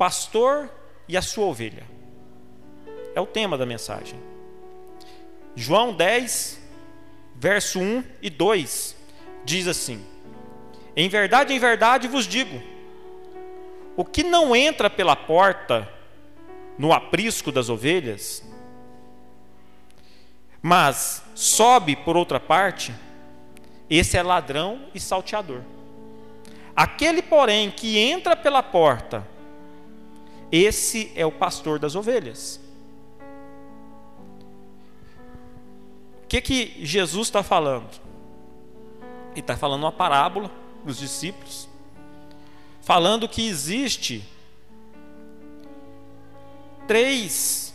pastor e a sua ovelha. É o tema da mensagem. João 10, verso 1 e 2 diz assim: Em verdade, em verdade vos digo, o que não entra pela porta no aprisco das ovelhas, mas sobe por outra parte, esse é ladrão e salteador. Aquele, porém, que entra pela porta, esse é o pastor das ovelhas. O que que Jesus está falando? Ele está falando uma parábola para os discípulos, falando que existe três,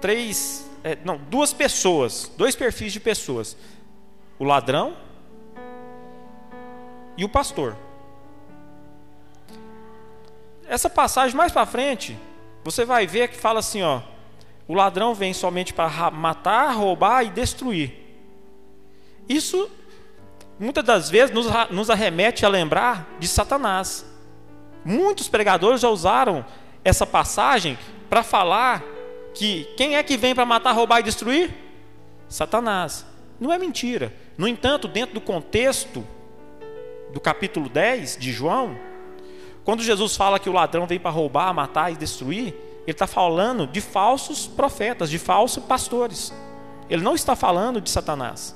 três, é, não, duas pessoas, dois perfis de pessoas: o ladrão e o pastor. Essa passagem mais para frente, você vai ver que fala assim, ó, o ladrão vem somente para matar, roubar e destruir. Isso muitas das vezes nos, nos arremete a lembrar de Satanás. Muitos pregadores já usaram essa passagem para falar que quem é que vem para matar, roubar e destruir? Satanás. Não é mentira. No entanto, dentro do contexto do capítulo 10 de João, quando Jesus fala que o ladrão vem para roubar, matar e destruir, ele está falando de falsos profetas, de falsos pastores. Ele não está falando de Satanás.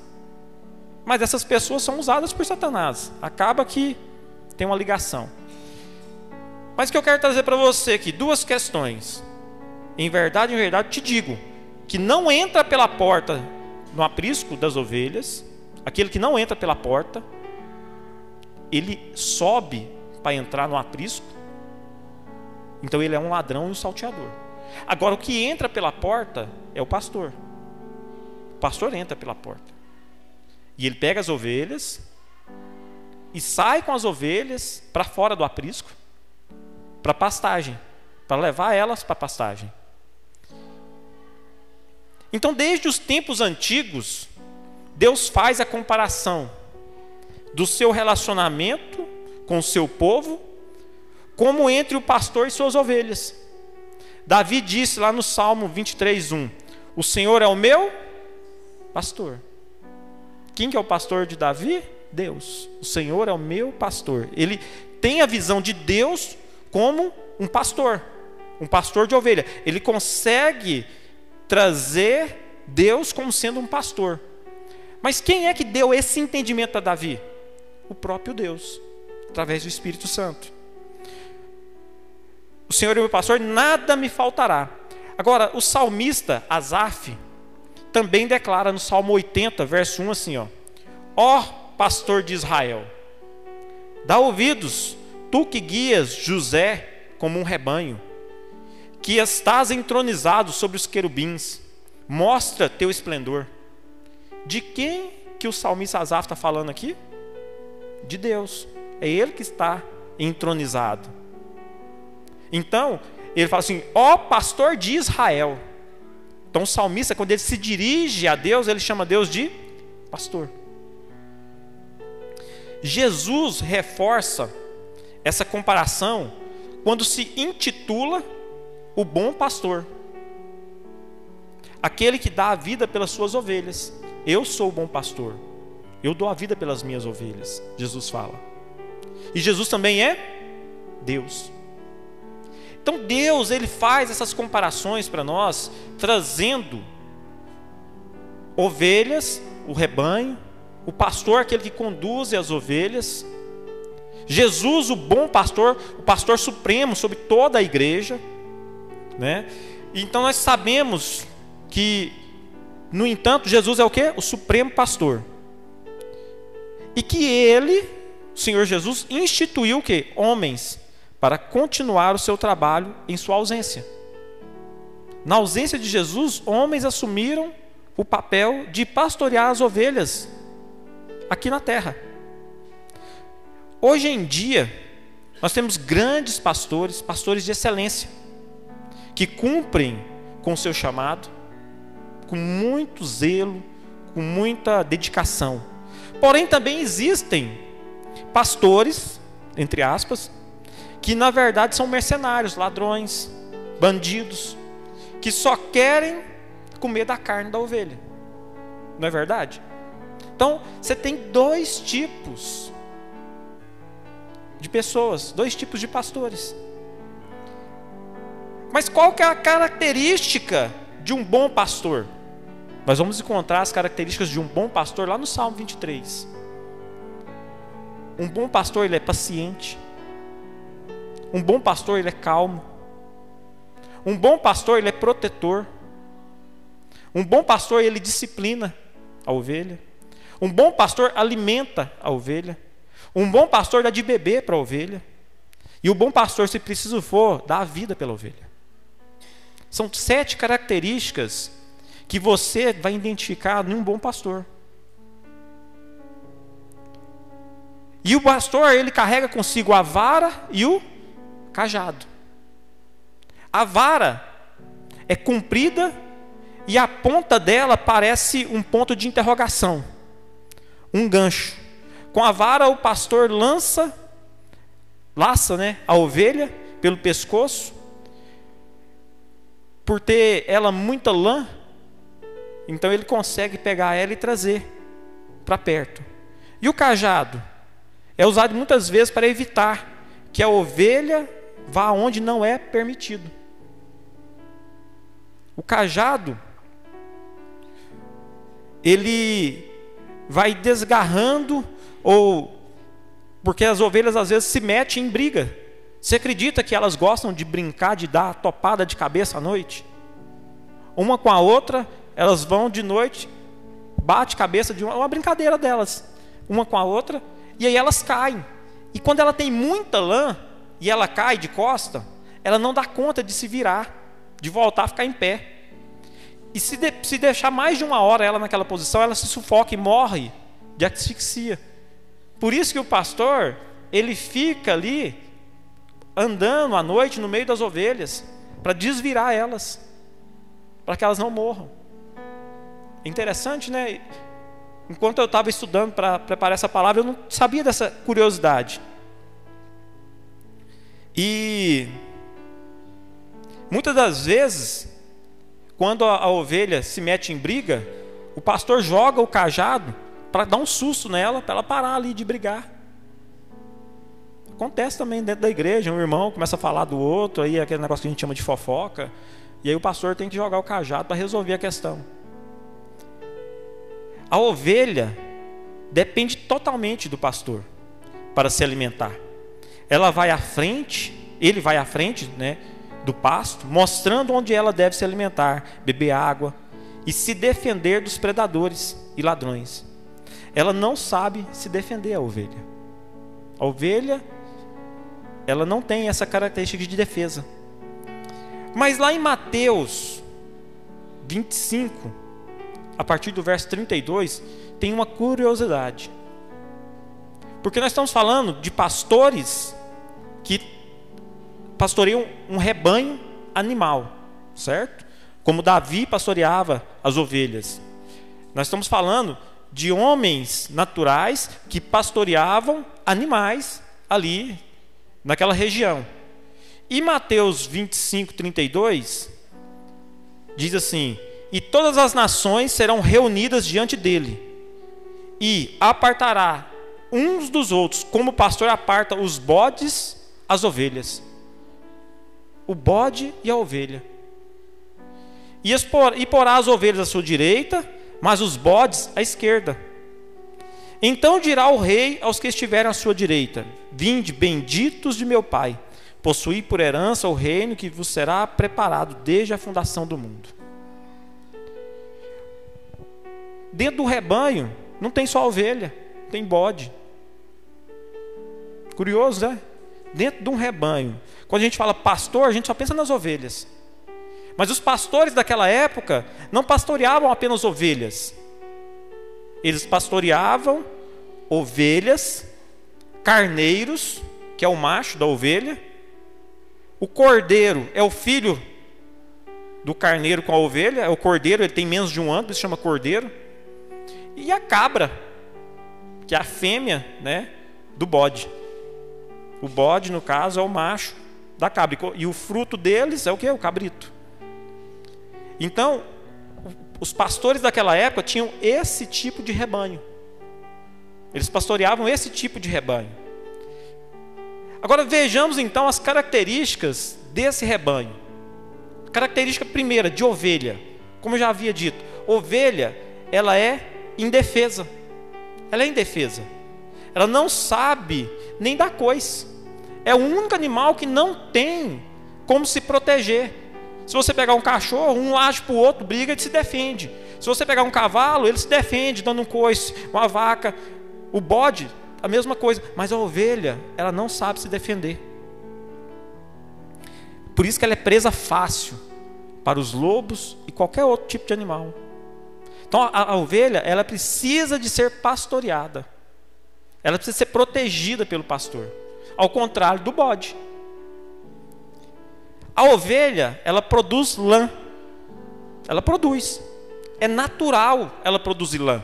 Mas essas pessoas são usadas por Satanás. Acaba que tem uma ligação. Mas o que eu quero trazer para você aqui, duas questões. Em verdade, em verdade, te digo que não entra pela porta no aprisco das ovelhas, aquele que não entra pela porta, ele sobe para entrar no aprisco. Então ele é um ladrão e um salteador. Agora o que entra pela porta é o pastor. O pastor entra pela porta. E ele pega as ovelhas e sai com as ovelhas para fora do aprisco, para pastagem, para levar elas para pastagem. Então, desde os tempos antigos, Deus faz a comparação do seu relacionamento com o seu povo, como entre o pastor e suas ovelhas. Davi disse lá no Salmo 23, 1: O Senhor é o meu pastor. Quem que é o pastor de Davi? Deus. O Senhor é o meu pastor. Ele tem a visão de Deus como um pastor, um pastor de ovelha. Ele consegue trazer Deus como sendo um pastor. Mas quem é que deu esse entendimento a Davi? O próprio Deus, através do Espírito Santo. O Senhor é meu pastor, nada me faltará. Agora, o salmista Asaf também declara no Salmo 80, verso 1 assim, ó: Ó pastor de Israel, dá ouvidos, tu que guias José como um rebanho, que estás entronizado sobre os querubins, mostra teu esplendor. De quem que o salmista Asaf está falando aqui? De Deus. É Ele que está entronizado. Então, ele fala assim: ó pastor de Israel. Então, o salmista, quando ele se dirige a Deus, ele chama Deus de pastor. Jesus reforça essa comparação quando se intitula o bom pastor, aquele que dá a vida pelas suas ovelhas. Eu sou o bom pastor, eu dou a vida pelas minhas ovelhas, Jesus fala. E Jesus também é Deus. Então Deus ele faz essas comparações para nós, trazendo ovelhas, o rebanho, o pastor aquele que conduz as ovelhas, Jesus o bom pastor, o pastor supremo sobre toda a igreja, né? Então nós sabemos que, no entanto, Jesus é o que? O supremo pastor. E que ele, o Senhor Jesus, instituiu o que? Homens para continuar o seu trabalho em sua ausência. Na ausência de Jesus, homens assumiram o papel de pastorear as ovelhas aqui na terra. Hoje em dia, nós temos grandes pastores, pastores de excelência, que cumprem com o seu chamado, com muito zelo, com muita dedicação. Porém, também existem pastores, entre aspas, que na verdade são mercenários, ladrões, bandidos, que só querem comer da carne da ovelha. Não é verdade? Então, você tem dois tipos de pessoas, dois tipos de pastores. Mas qual que é a característica de um bom pastor? Nós vamos encontrar as características de um bom pastor lá no Salmo 23. Um bom pastor, ele é paciente. Um bom pastor, ele é calmo. Um bom pastor, ele é protetor. Um bom pastor, ele disciplina a ovelha. Um bom pastor alimenta a ovelha. Um bom pastor dá de beber para a ovelha. E o bom pastor, se preciso for, dá a vida pela ovelha. São sete características que você vai identificar em um bom pastor. E o pastor, ele carrega consigo a vara e o cajado. A vara é comprida e a ponta dela parece um ponto de interrogação, um gancho. Com a vara o pastor lança, laça, né, a ovelha pelo pescoço. Por ter ela muita lã, então ele consegue pegar ela e trazer para perto. E o cajado é usado muitas vezes para evitar que a ovelha vá onde não é permitido. O cajado ele vai desgarrando ou porque as ovelhas às vezes se metem em briga. Você acredita que elas gostam de brincar, de dar topada de cabeça à noite? Uma com a outra, elas vão de noite, bate cabeça de uma, uma brincadeira delas, uma com a outra, e aí elas caem. E quando ela tem muita lã e ela cai de costa, ela não dá conta de se virar, de voltar a ficar em pé. E se, de, se deixar mais de uma hora ela naquela posição, ela se sufoca e morre de asfixia. Por isso que o pastor, ele fica ali andando à noite no meio das ovelhas para desvirar elas, para que elas não morram. Interessante, né? Enquanto eu estava estudando para preparar essa palavra, eu não sabia dessa curiosidade. E muitas das vezes quando a, a ovelha se mete em briga, o pastor joga o cajado para dar um susto nela, para ela parar ali de brigar. Acontece também dentro da igreja, um irmão começa a falar do outro, aí aquele negócio que a gente chama de fofoca, e aí o pastor tem que jogar o cajado para resolver a questão. A ovelha depende totalmente do pastor para se alimentar. Ela vai à frente, ele vai à frente, né? do pasto, mostrando onde ela deve se alimentar, beber água e se defender dos predadores e ladrões. Ela não sabe se defender a ovelha. A ovelha, ela não tem essa característica de defesa. Mas lá em Mateus 25, a partir do verso 32, tem uma curiosidade. Porque nós estamos falando de pastores que pastoreiam um rebanho animal, certo? Como Davi pastoreava as ovelhas. Nós estamos falando de homens naturais que pastoreavam animais ali naquela região. E Mateus 25, 32 diz assim: E todas as nações serão reunidas diante dele, e apartará uns dos outros, como o pastor aparta os bodes as ovelhas o bode e a ovelha. E, expor, e porá as ovelhas à sua direita, mas os bodes à esquerda. Então dirá o rei aos que estiverem à sua direita: Vinde, benditos de meu Pai, possuí por herança o reino que vos será preparado desde a fundação do mundo. Dentro do rebanho não tem só ovelha, tem bode. Curioso, né? Dentro de um rebanho quando a gente fala pastor, a gente só pensa nas ovelhas. Mas os pastores daquela época não pastoreavam apenas ovelhas. Eles pastoreavam ovelhas, carneiros, que é o macho da ovelha. O cordeiro é o filho do carneiro com a ovelha, é o cordeiro, ele tem menos de um ano, ele se chama cordeiro. E a cabra, que é a fêmea, né, do bode. O bode, no caso, é o macho da cabra. E o fruto deles é o que? O cabrito. Então, os pastores daquela época tinham esse tipo de rebanho. Eles pastoreavam esse tipo de rebanho. Agora vejamos então as características desse rebanho. Característica primeira de ovelha. Como eu já havia dito, ovelha, ela é indefesa. Ela é indefesa. Ela não sabe nem da coisa. É o único animal que não tem como se proteger. Se você pegar um cachorro, um age para o outro, briga e se defende. Se você pegar um cavalo, ele se defende, dando um coice. Uma vaca, o bode, a mesma coisa. Mas a ovelha, ela não sabe se defender. Por isso que ela é presa fácil para os lobos e qualquer outro tipo de animal. Então a, a ovelha, ela precisa de ser pastoreada. Ela precisa ser protegida pelo pastor. Ao contrário do bode. A ovelha, ela produz lã. Ela produz. É natural ela produzir lã.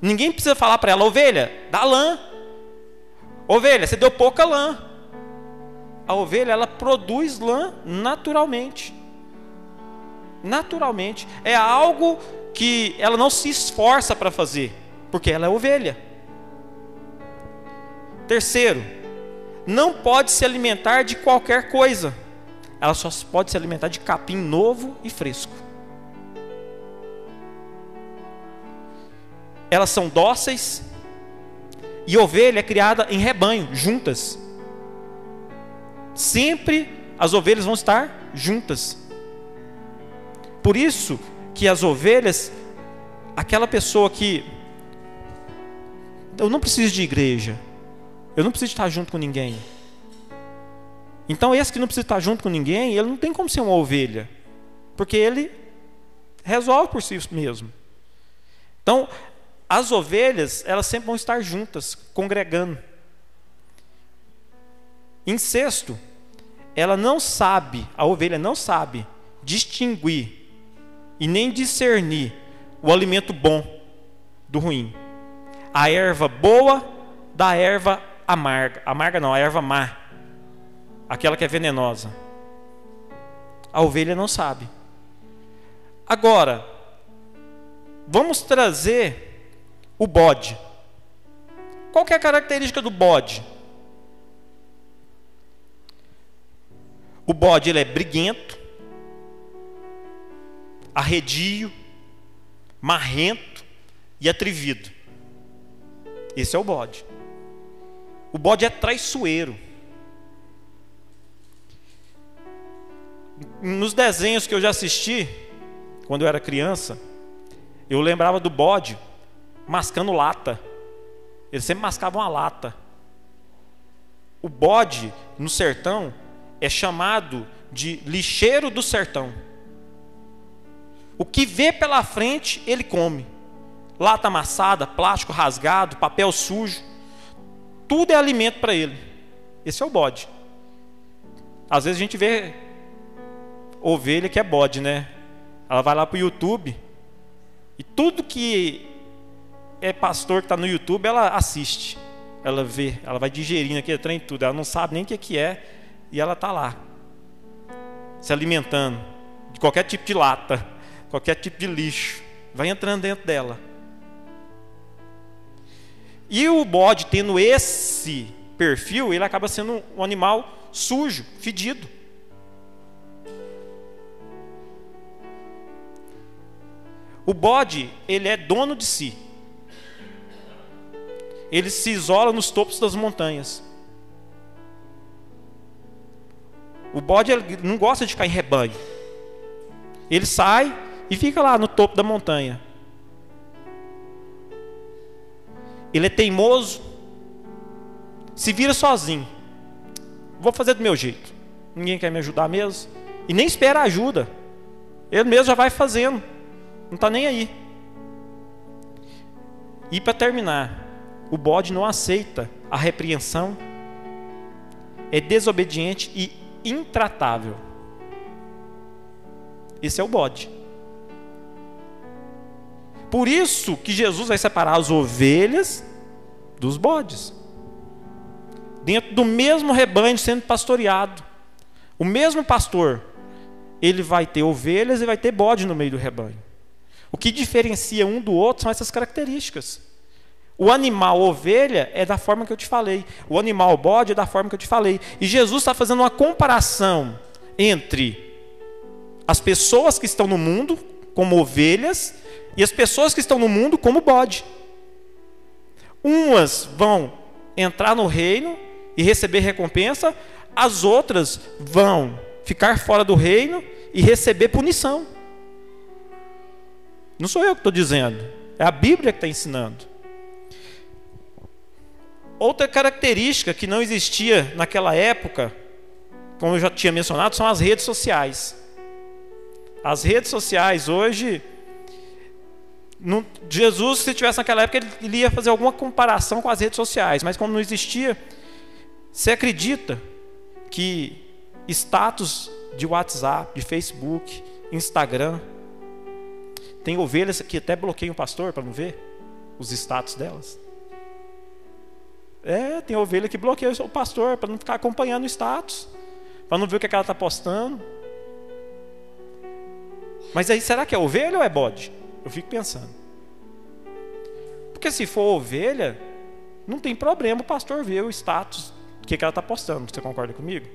Ninguém precisa falar para ela, ovelha, dá lã. Ovelha, você deu pouca lã. A ovelha, ela produz lã naturalmente. Naturalmente. É algo que ela não se esforça para fazer, porque ela é ovelha. Terceiro, não pode se alimentar de qualquer coisa. Ela só pode se alimentar de capim novo e fresco. Elas são dóceis e ovelha é criada em rebanho, juntas. Sempre as ovelhas vão estar juntas. Por isso que as ovelhas, aquela pessoa que eu não preciso de igreja, eu não preciso estar junto com ninguém. Então, esse que não precisa estar junto com ninguém, ele não tem como ser uma ovelha, porque ele resolve por si mesmo. Então, as ovelhas, elas sempre vão estar juntas, congregando. Em sexto, ela não sabe, a ovelha não sabe distinguir e nem discernir o alimento bom do ruim. A erva boa da erva amarga. Amarga não, a erva má. Aquela que é venenosa. A ovelha não sabe. Agora, vamos trazer o bode. Qual que é a característica do bode? O bode ele é briguento, arredio, marrento e atrevido. Esse é o bode. O bode é traiçoeiro. Nos desenhos que eu já assisti, quando eu era criança, eu lembrava do bode mascando lata. Ele sempre mascava uma lata. O bode no sertão é chamado de lixeiro do sertão. O que vê pela frente, ele come. Lata amassada, plástico rasgado, papel sujo. Tudo é alimento para ele. Esse é o bode. Às vezes a gente vê ovelha que é bode, né? Ela vai lá para o YouTube e tudo que é pastor que está no YouTube, ela assiste. Ela vê, ela vai digerindo aquele trem tudo. Ela não sabe nem o que, que é e ela está lá, se alimentando de qualquer tipo de lata, qualquer tipo de lixo. Vai entrando dentro dela. E o bode, tendo esse perfil, ele acaba sendo um animal sujo, fedido. O bode, ele é dono de si. Ele se isola nos topos das montanhas. O bode não gosta de ficar em rebanho. Ele sai e fica lá no topo da montanha. ele é teimoso, se vira sozinho. Vou fazer do meu jeito. Ninguém quer me ajudar mesmo. E nem espera ajuda. Ele mesmo já vai fazendo. Não está nem aí. E para terminar, o bode não aceita a repreensão, é desobediente e intratável. Esse é o bode. Por isso que Jesus vai separar as ovelhas dos bodes. dentro do mesmo rebanho sendo pastoreado. O mesmo pastor, ele vai ter ovelhas e vai ter bode no meio do rebanho. O que diferencia um do outro são essas características. O animal ovelha é da forma que eu te falei. O animal bode é da forma que eu te falei. E Jesus está fazendo uma comparação entre as pessoas que estão no mundo como ovelhas e as pessoas que estão no mundo como bode. Umas vão entrar no reino e receber recompensa, as outras vão ficar fora do reino e receber punição. Não sou eu que estou dizendo, é a Bíblia que está ensinando. Outra característica que não existia naquela época, como eu já tinha mencionado, são as redes sociais. As redes sociais hoje, Jesus, se tivesse naquela época, ele ia fazer alguma comparação com as redes sociais, mas como não existia, você acredita que status de WhatsApp, de Facebook, Instagram, tem ovelhas que até bloqueiam o pastor para não ver os status delas? É, tem ovelha que bloqueia o pastor para não ficar acompanhando o status, para não ver o que, é que ela está postando. Mas aí, será que é ovelha ou é bode? Eu fico pensando. Porque se for ovelha, não tem problema o pastor ver o status, que, que ela está postando. Você concorda comigo?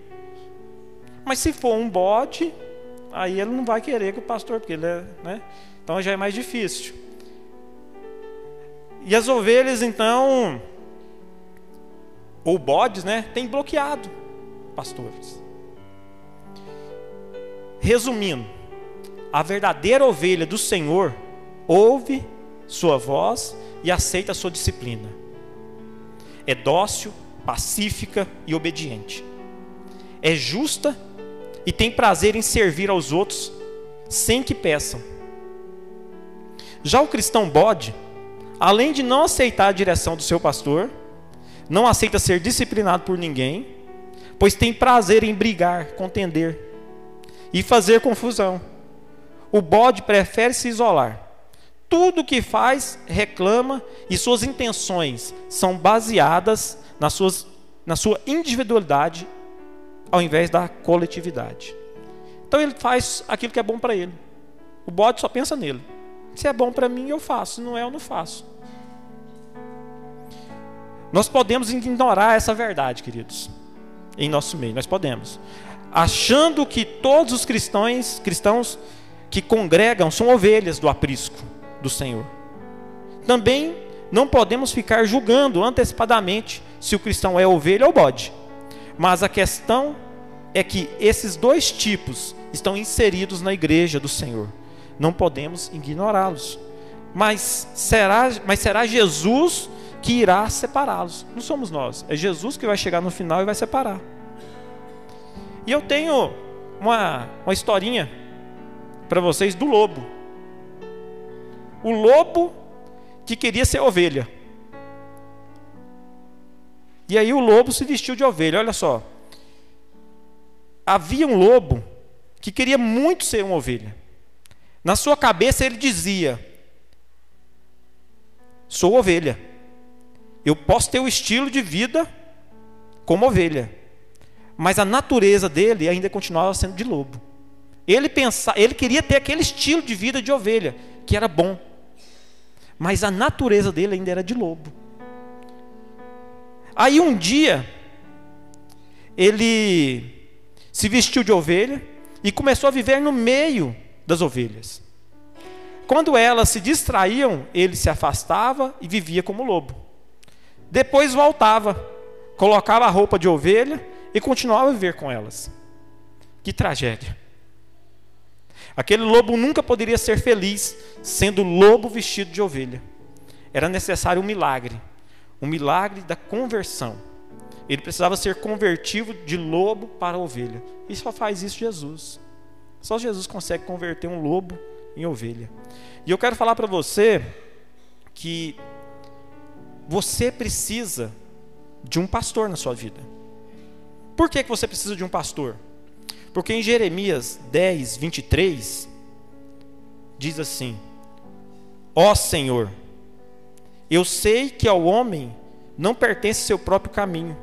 Mas se for um bode, aí ele não vai querer que o pastor, porque ele é, né? Então já é mais difícil. E as ovelhas, então, ou bodes, né, tem bloqueado pastores. Resumindo, a verdadeira ovelha do Senhor ouve sua voz e aceita sua disciplina. É dócil, pacífica e obediente. É justa e tem prazer em servir aos outros sem que peçam. Já o cristão bode, além de não aceitar a direção do seu pastor, não aceita ser disciplinado por ninguém, pois tem prazer em brigar, contender e fazer confusão. O bode prefere se isolar. Tudo que faz reclama e suas intenções são baseadas nas suas, na sua individualidade ao invés da coletividade. Então ele faz aquilo que é bom para ele. O bode só pensa nele. Se é bom para mim, eu faço. Se não é, eu não faço. Nós podemos ignorar essa verdade, queridos, em nosso meio, nós podemos. Achando que todos os cristãos, cristãos que congregam são ovelhas do aprisco do Senhor. Também não podemos ficar julgando antecipadamente se o cristão é ovelha ou bode. Mas a questão é que esses dois tipos estão inseridos na igreja do Senhor. Não podemos ignorá-los. Mas será, mas será Jesus que irá separá-los. Não somos nós, é Jesus que vai chegar no final e vai separar. E eu tenho uma, uma historinha para vocês do lobo. O lobo que queria ser ovelha. E aí o lobo se vestiu de ovelha, olha só. Havia um lobo que queria muito ser uma ovelha. Na sua cabeça ele dizia: Sou ovelha. Eu posso ter o estilo de vida como ovelha, mas a natureza dele ainda continuava sendo de lobo. Ele pensava, ele queria ter aquele estilo de vida de ovelha, que era bom. Mas a natureza dele ainda era de lobo. Aí um dia ele se vestiu de ovelha e começou a viver no meio das ovelhas. Quando elas se distraíam, ele se afastava e vivia como lobo. Depois voltava, colocava a roupa de ovelha e continuava a viver com elas. Que tragédia. Aquele lobo nunca poderia ser feliz sendo lobo vestido de ovelha. Era necessário um milagre um milagre da conversão. Ele precisava ser convertido de lobo para ovelha. E só faz isso Jesus. Só Jesus consegue converter um lobo em ovelha. E eu quero falar para você que você precisa de um pastor na sua vida. Por que, que você precisa de um pastor? Porque em Jeremias 10, 23, diz assim: Ó Senhor, eu sei que ao homem não pertence seu próprio caminho,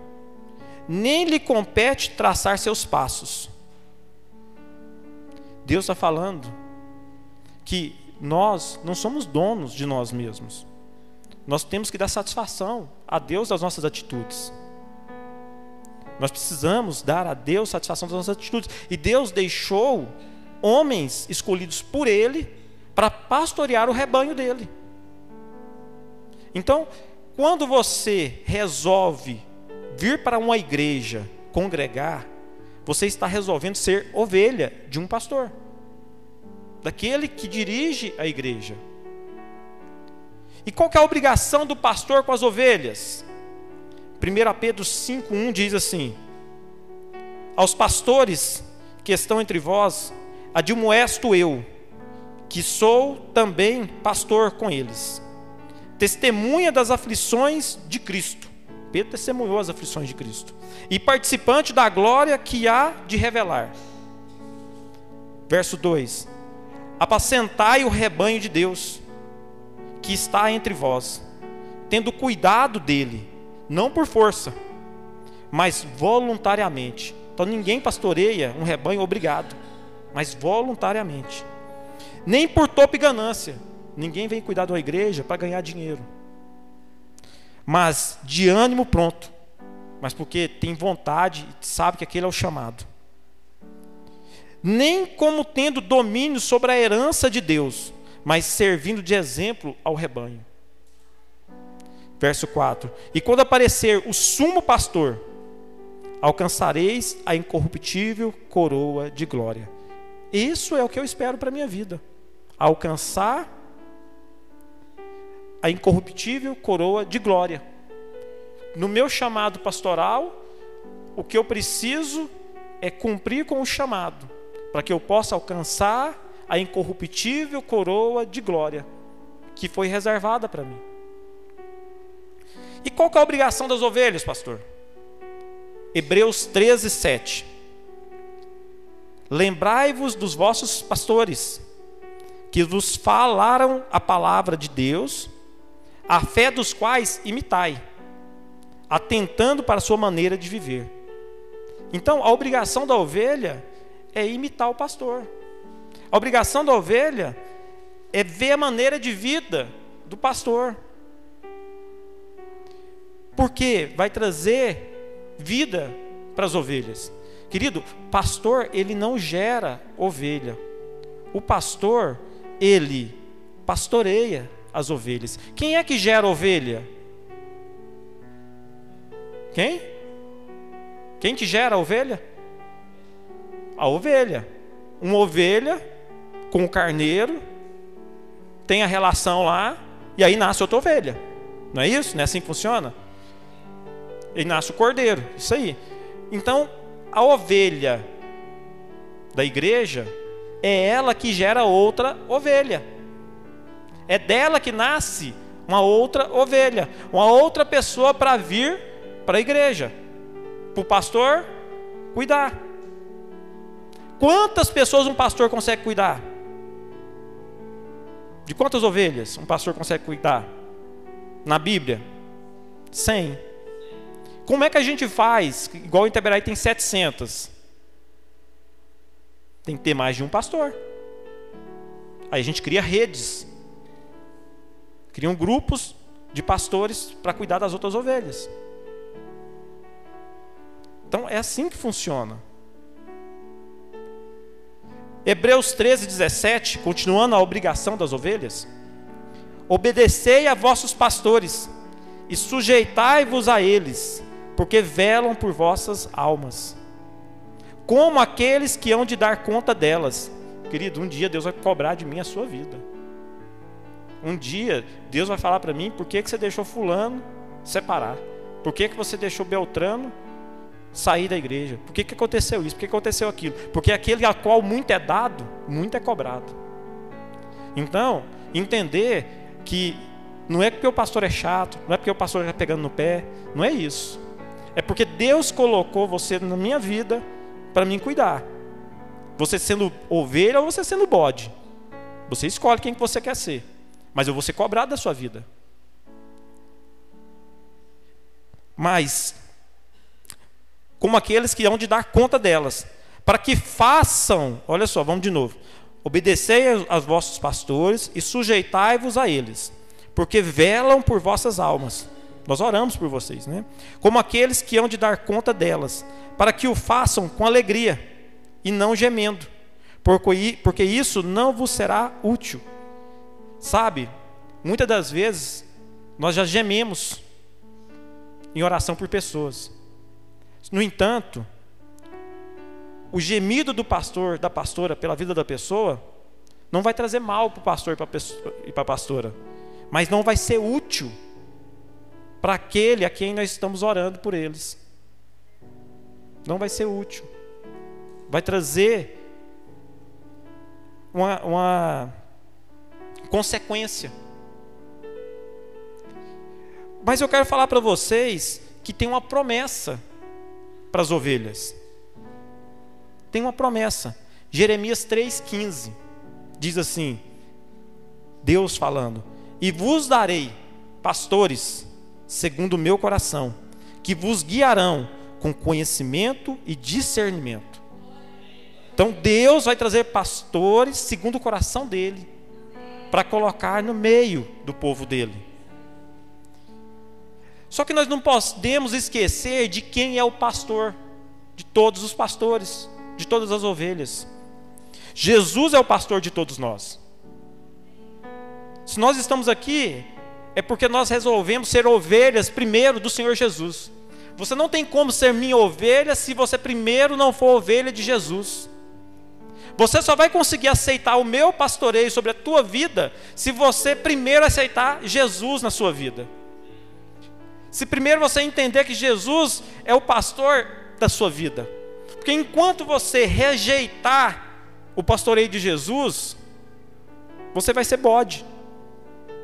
nem lhe compete traçar seus passos. Deus está falando que nós não somos donos de nós mesmos. Nós temos que dar satisfação a Deus das nossas atitudes. Nós precisamos dar a Deus satisfação das nossas atitudes. E Deus deixou homens escolhidos por Ele para pastorear o rebanho dele. Então, quando você resolve vir para uma igreja, congregar, você está resolvendo ser ovelha de um pastor, daquele que dirige a igreja. E qual é a obrigação do pastor com as ovelhas? 1 Pedro 5,1 diz assim: Aos pastores que estão entre vós, admoesto eu, que sou também pastor com eles, testemunha das aflições de Cristo. Pedro testemunhou as aflições de Cristo. E participante da glória que há de revelar. Verso 2: Apacentai o rebanho de Deus, que está entre vós, tendo cuidado dele não por força, mas voluntariamente. Então ninguém pastoreia um rebanho obrigado, mas voluntariamente. Nem por topo e ganância. Ninguém vem cuidar de uma igreja para ganhar dinheiro. Mas de ânimo pronto. Mas porque tem vontade e sabe que aquele é o chamado. Nem como tendo domínio sobre a herança de Deus, mas servindo de exemplo ao rebanho. Verso 4: E quando aparecer o sumo pastor, alcançareis a incorruptível coroa de glória. Isso é o que eu espero para a minha vida. Alcançar a incorruptível coroa de glória. No meu chamado pastoral, o que eu preciso é cumprir com o chamado, para que eu possa alcançar a incorruptível coroa de glória que foi reservada para mim. E qual é a obrigação das ovelhas, pastor? Hebreus 13, 7. Lembrai-vos dos vossos pastores, que vos falaram a palavra de Deus, a fé dos quais imitai, atentando para a sua maneira de viver. Então, a obrigação da ovelha é imitar o pastor. A obrigação da ovelha é ver a maneira de vida do pastor porque vai trazer vida para as ovelhas. Querido, pastor, ele não gera ovelha. O pastor, ele pastoreia as ovelhas. Quem é que gera ovelha? Quem? Quem que gera a ovelha? A ovelha. Uma ovelha com o carneiro tem a relação lá e aí nasce outra ovelha. Não é isso? Não é assim que funciona? E nasce o cordeiro. Isso aí. Então, a ovelha da igreja é ela que gera outra ovelha. É dela que nasce uma outra ovelha, uma outra pessoa para vir para a igreja, para o pastor cuidar. Quantas pessoas um pastor consegue cuidar? De quantas ovelhas um pastor consegue cuidar? Na Bíblia? Cem. Como é que a gente faz? Igual em Itaberai tem 700. Tem que ter mais de um pastor. Aí a gente cria redes. Criam grupos de pastores para cuidar das outras ovelhas. Então é assim que funciona. Hebreus 13, 17, continuando a obrigação das ovelhas. Obedecei a vossos pastores e sujeitai-vos a eles, porque velam por vossas almas, como aqueles que hão de dar conta delas. Querido, um dia Deus vai cobrar de mim a sua vida. Um dia Deus vai falar para mim por que, que você deixou fulano separar? Por que, que você deixou Beltrano sair da igreja? Por que, que aconteceu isso? Por que, aconteceu aquilo? Porque aquele a qual muito é dado, muito é cobrado. Então, entender que não é porque o pastor é chato, não é porque o pastor está pegando no pé, não é isso. É porque Deus colocou você na minha vida para me cuidar. Você sendo ovelha ou você sendo bode. Você escolhe quem que você quer ser. Mas eu vou ser cobrado da sua vida. Mas como aqueles que hão de dar conta delas, para que façam, olha só, vamos de novo. Obedecei aos vossos pastores e sujeitai-vos a eles, porque velam por vossas almas. Nós oramos por vocês, né? Como aqueles que hão de dar conta delas, para que o façam com alegria e não gemendo, porque isso não vos será útil. Sabe, muitas das vezes nós já gememos em oração por pessoas. No entanto, o gemido do pastor, da pastora, pela vida da pessoa, não vai trazer mal para o pastor e para a pastora, mas não vai ser útil para aquele a quem nós estamos orando por eles. Não vai ser útil. Vai trazer uma, uma consequência. Mas eu quero falar para vocês que tem uma promessa para as ovelhas. Tem uma promessa. Jeremias 3,15 diz assim: Deus falando, e vos darei pastores segundo o meu coração, que vos guiarão com conhecimento e discernimento. Então Deus vai trazer pastores segundo o coração dele, para colocar no meio do povo dele. Só que nós não podemos esquecer de quem é o pastor, de todos os pastores, de todas as ovelhas. Jesus é o pastor de todos nós. Se nós estamos aqui, é porque nós resolvemos ser ovelhas primeiro do Senhor Jesus. Você não tem como ser minha ovelha se você primeiro não for ovelha de Jesus. Você só vai conseguir aceitar o meu pastoreio sobre a tua vida se você primeiro aceitar Jesus na sua vida. Se primeiro você entender que Jesus é o pastor da sua vida. Porque enquanto você rejeitar o pastoreio de Jesus, você vai ser bode.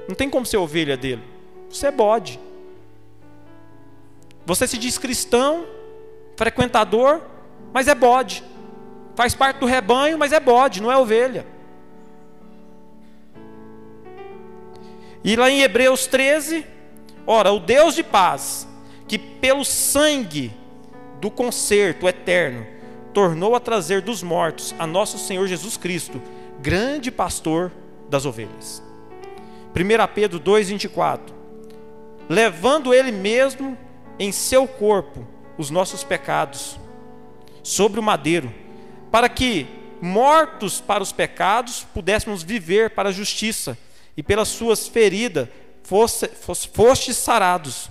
Não tem como ser ovelha dele. Você é bode. Você se diz cristão, frequentador, mas é bode. Faz parte do rebanho, mas é bode, não é ovelha. E lá em Hebreus 13, Ora, o Deus de paz, que pelo sangue do concerto eterno tornou a trazer dos mortos a nosso Senhor Jesus Cristo, grande pastor das ovelhas. 1 Pedro 2,24: Levando Ele mesmo em seu corpo os nossos pecados, sobre o madeiro, para que, mortos para os pecados, pudéssemos viver para a justiça, e pelas suas feridas fosse, fosse, fostes sarados,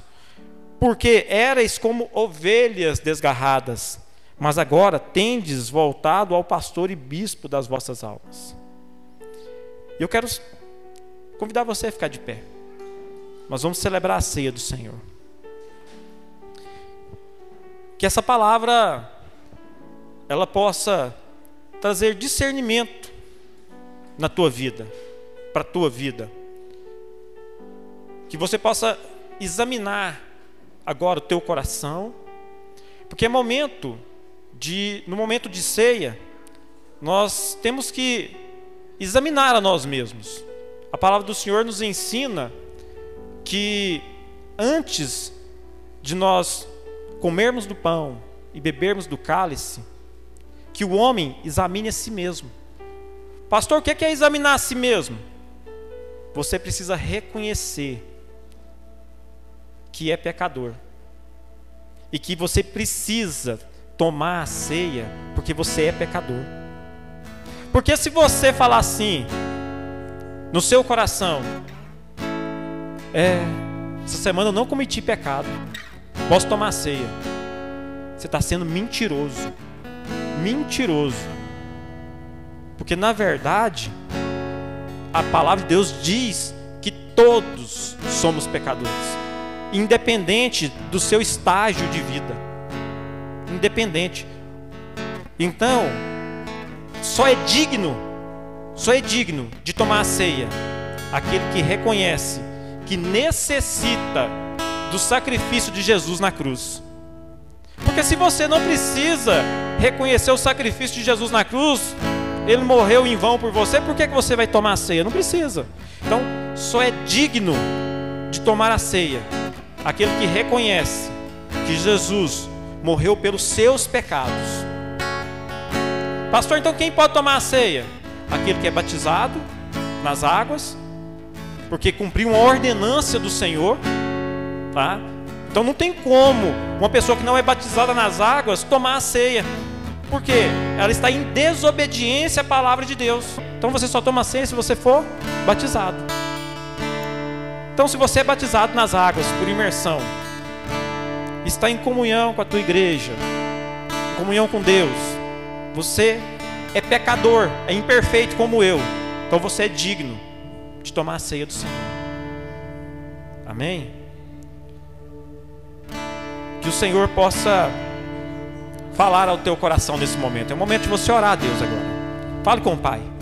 porque erais como ovelhas desgarradas, mas agora tendes voltado ao pastor e bispo das vossas almas. Eu quero convidar você a ficar de pé. Nós vamos celebrar a ceia do Senhor. Que essa palavra ela possa trazer discernimento na tua vida, para a tua vida que você possa examinar agora o teu coração, porque é momento de, no momento de ceia, nós temos que examinar a nós mesmos. A palavra do Senhor nos ensina que antes de nós comermos do pão e bebermos do cálice, que o homem examine a si mesmo. Pastor, o que é examinar a si mesmo? Você precisa reconhecer que é pecador e que você precisa tomar a ceia porque você é pecador. Porque se você falar assim no seu coração, é, essa semana eu não cometi pecado, posso tomar ceia. Você está sendo mentiroso, mentiroso, porque na verdade a palavra de Deus diz que todos somos pecadores independente do seu estágio de vida. Independente. Então, só é digno, só é digno de tomar a ceia aquele que reconhece que necessita do sacrifício de Jesus na cruz. Porque se você não precisa reconhecer o sacrifício de Jesus na cruz, ele morreu em vão por você, por que, que você vai tomar a ceia? Não precisa. Então, só é digno de tomar a ceia aquele que reconhece que Jesus morreu pelos seus pecados. Pastor, então quem pode tomar a ceia? Aquele que é batizado nas águas, porque cumpriu uma ordenância do Senhor, tá? Então não tem como uma pessoa que não é batizada nas águas tomar a ceia. Por quê? Ela está em desobediência à palavra de Deus. Então você só toma a ceia se você for batizado. Então se você é batizado nas águas por imersão, está em comunhão com a tua igreja, comunhão com Deus, você é pecador, é imperfeito como eu. Então você é digno de tomar a ceia do Senhor. Amém? Que o Senhor possa falar ao teu coração nesse momento. É o momento de você orar a Deus agora. Fale com o Pai.